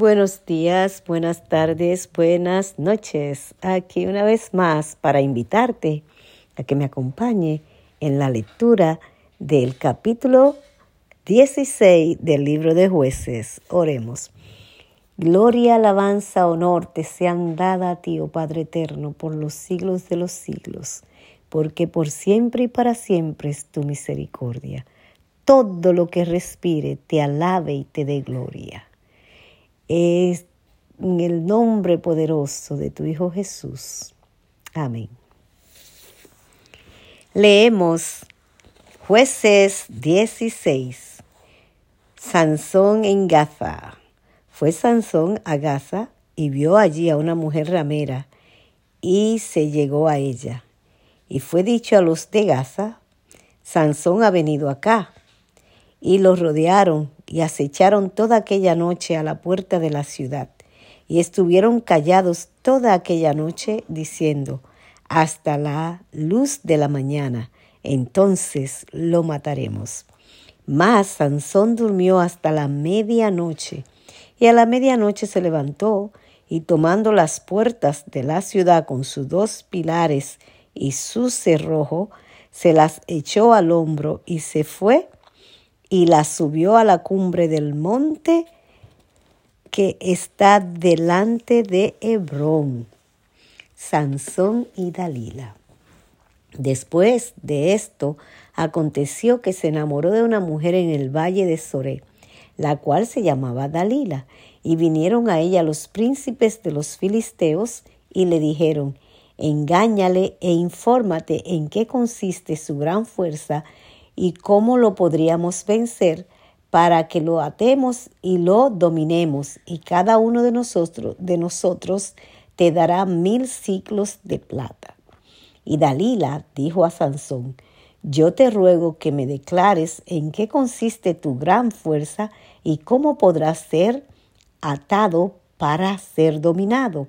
Buenos días, buenas tardes, buenas noches. Aquí una vez más para invitarte a que me acompañe en la lectura del capítulo 16 del libro de jueces. Oremos. Gloria, alabanza, honor te sean dada a ti, oh Padre eterno, por los siglos de los siglos, porque por siempre y para siempre es tu misericordia. Todo lo que respire te alabe y te dé gloria. Es en el nombre poderoso de tu Hijo Jesús. Amén. Leemos Jueces 16. Sansón en Gaza. Fue Sansón a Gaza y vio allí a una mujer ramera y se llegó a ella. Y fue dicho a los de Gaza, Sansón ha venido acá. Y los rodearon y acecharon toda aquella noche a la puerta de la ciudad. Y estuvieron callados toda aquella noche diciendo, hasta la luz de la mañana, entonces lo mataremos. Mas Sansón durmió hasta la medianoche y a la medianoche se levantó y tomando las puertas de la ciudad con sus dos pilares y su cerrojo, se las echó al hombro y se fue y las subió a la cumbre del monte que está delante de Hebrón. Sansón y Dalila. Después de esto, aconteció que se enamoró de una mujer en el valle de Soré la cual se llamaba Dalila, y vinieron a ella los príncipes de los filisteos y le dijeron, engáñale e infórmate en qué consiste su gran fuerza y cómo lo podríamos vencer para que lo atemos y lo dominemos, y cada uno de nosotros, de nosotros te dará mil ciclos de plata. Y Dalila dijo a Sansón, yo te ruego que me declares en qué consiste tu gran fuerza y cómo podrás ser atado para ser dominado.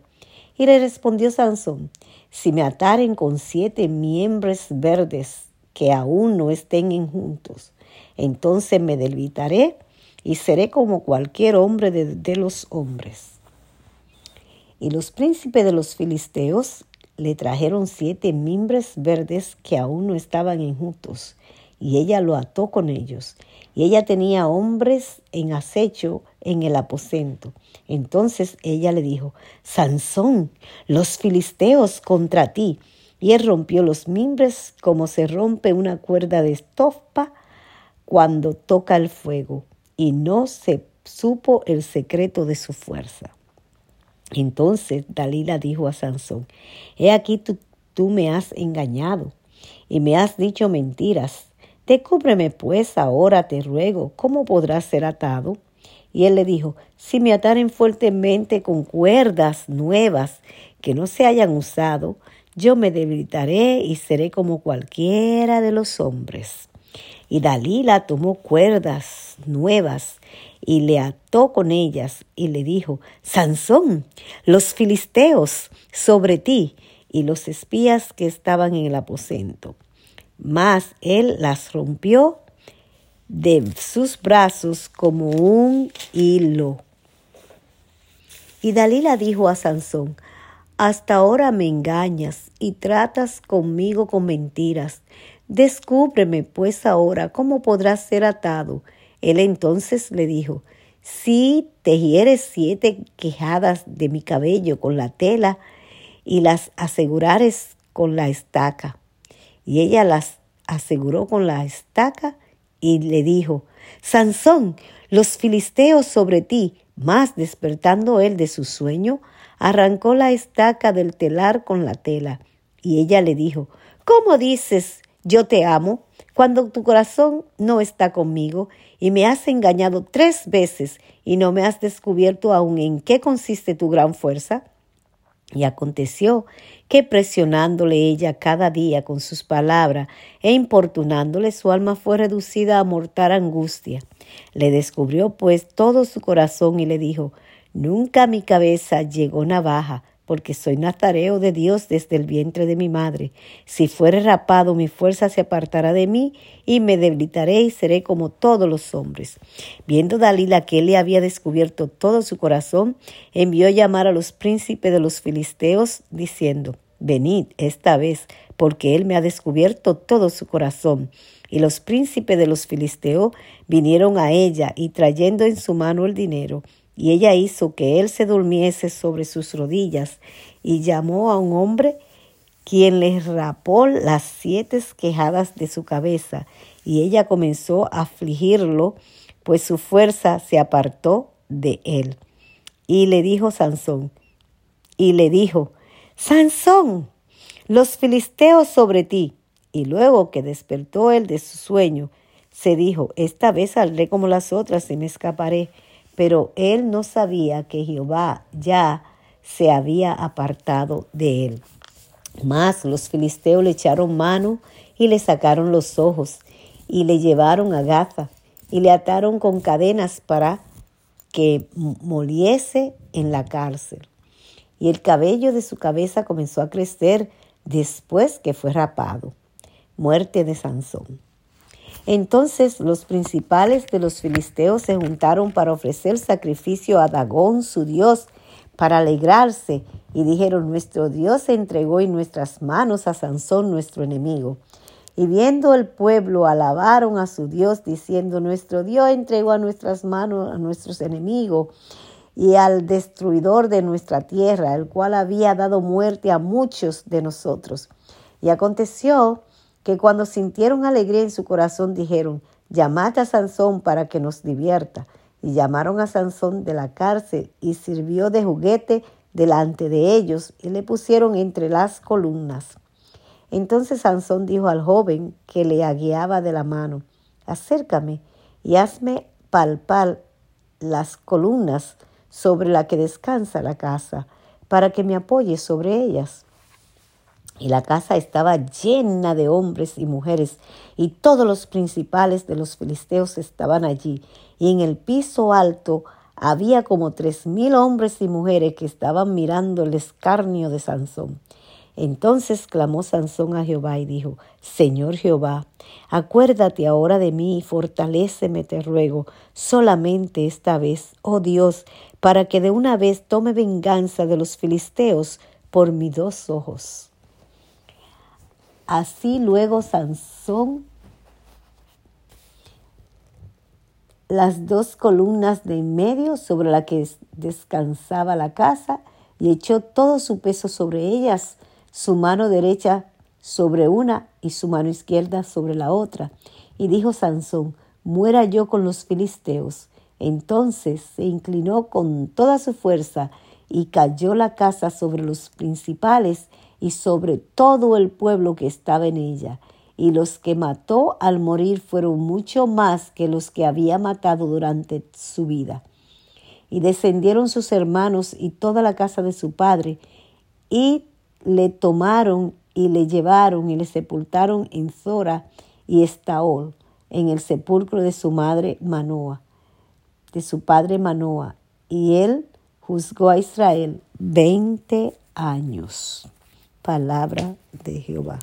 Y le respondió Sansón, si me ataren con siete miembros verdes que aún no estén juntos, entonces me debilitaré y seré como cualquier hombre de, de los hombres. Y los príncipes de los filisteos le trajeron siete mimbres verdes que aún no estaban enjutos, y ella lo ató con ellos. Y ella tenía hombres en acecho en el aposento. Entonces ella le dijo, Sansón, los filisteos contra ti. Y él rompió los mimbres como se rompe una cuerda de estopa cuando toca el fuego, y no se supo el secreto de su fuerza. Entonces Dalila dijo a Sansón, He aquí tú, tú me has engañado y me has dicho mentiras. Decúbreme pues ahora, te ruego, ¿cómo podrás ser atado? Y él le dijo, si me ataren fuertemente con cuerdas nuevas que no se hayan usado, yo me debilitaré y seré como cualquiera de los hombres. Y Dalila tomó cuerdas nuevas y le ató con ellas y le dijo, Sansón, los filisteos sobre ti y los espías que estaban en el aposento. Mas él las rompió de sus brazos como un hilo. Y Dalila dijo a Sansón, hasta ahora me engañas y tratas conmigo con mentiras. Descúbreme pues ahora cómo podrás ser atado él entonces le dijo, si tejieres siete quejadas de mi cabello con la tela y las asegurares con la estaca. Y ella las aseguró con la estaca y le dijo, Sansón, los filisteos sobre ti. Mas despertando él de su sueño, arrancó la estaca del telar con la tela. Y ella le dijo, ¿Cómo dices, yo te amo? cuando tu corazón no está conmigo y me has engañado tres veces y no me has descubierto aún en qué consiste tu gran fuerza? Y aconteció que presionándole ella cada día con sus palabras e importunándole su alma fue reducida a mortal angustia. Le descubrió pues todo su corazón y le dijo, Nunca mi cabeza llegó navaja porque soy nazareo de Dios desde el vientre de mi madre. Si fuere rapado, mi fuerza se apartará de mí y me debilitaré y seré como todos los hombres. Viendo Dalila que él le había descubierto todo su corazón, envió llamar a los príncipes de los filisteos, diciendo, Venid esta vez, porque él me ha descubierto todo su corazón. Y los príncipes de los filisteos vinieron a ella y trayendo en su mano el dinero, y ella hizo que él se durmiese sobre sus rodillas y llamó a un hombre quien le rapó las siete quejadas de su cabeza y ella comenzó a afligirlo, pues su fuerza se apartó de él. Y le dijo Sansón, y le dijo, Sansón, los filisteos sobre ti. Y luego que despertó él de su sueño, se dijo, esta vez saldré como las otras y me escaparé. Pero él no sabía que Jehová ya se había apartado de él. Mas los filisteos le echaron mano y le sacaron los ojos y le llevaron a Gaza y le ataron con cadenas para que moliese en la cárcel. Y el cabello de su cabeza comenzó a crecer después que fue rapado. Muerte de Sansón. Entonces los principales de los filisteos se juntaron para ofrecer sacrificio a Dagón, su dios, para alegrarse, y dijeron, nuestro Dios se entregó en nuestras manos a Sansón, nuestro enemigo. Y viendo el pueblo, alabaron a su Dios, diciendo, nuestro Dios entregó a nuestras manos a nuestros enemigos y al destruidor de nuestra tierra, el cual había dado muerte a muchos de nosotros. Y aconteció que cuando sintieron alegría en su corazón dijeron, llamad a Sansón para que nos divierta. Y llamaron a Sansón de la cárcel y sirvió de juguete delante de ellos y le pusieron entre las columnas. Entonces Sansón dijo al joven que le guiaba de la mano, acércame y hazme palpar las columnas sobre la que descansa la casa, para que me apoye sobre ellas. Y la casa estaba llena de hombres y mujeres, y todos los principales de los filisteos estaban allí. Y en el piso alto había como tres mil hombres y mujeres que estaban mirando el escarnio de Sansón. Entonces clamó Sansón a Jehová y dijo, Señor Jehová, acuérdate ahora de mí y fortaléceme, te ruego, solamente esta vez, oh Dios, para que de una vez tome venganza de los filisteos por mis dos ojos. Así luego Sansón las dos columnas de en medio sobre la que descansaba la casa y echó todo su peso sobre ellas, su mano derecha sobre una y su mano izquierda sobre la otra. Y dijo Sansón, muera yo con los filisteos. Entonces se inclinó con toda su fuerza y cayó la casa sobre los principales y sobre todo el pueblo que estaba en ella. Y los que mató al morir fueron mucho más que los que había matado durante su vida. Y descendieron sus hermanos y toda la casa de su padre, y le tomaron y le llevaron y le sepultaron en Zora y Estaol, en el sepulcro de su madre Manoa, de su padre Manoa. Y él juzgó a Israel veinte años palabra de Jehová.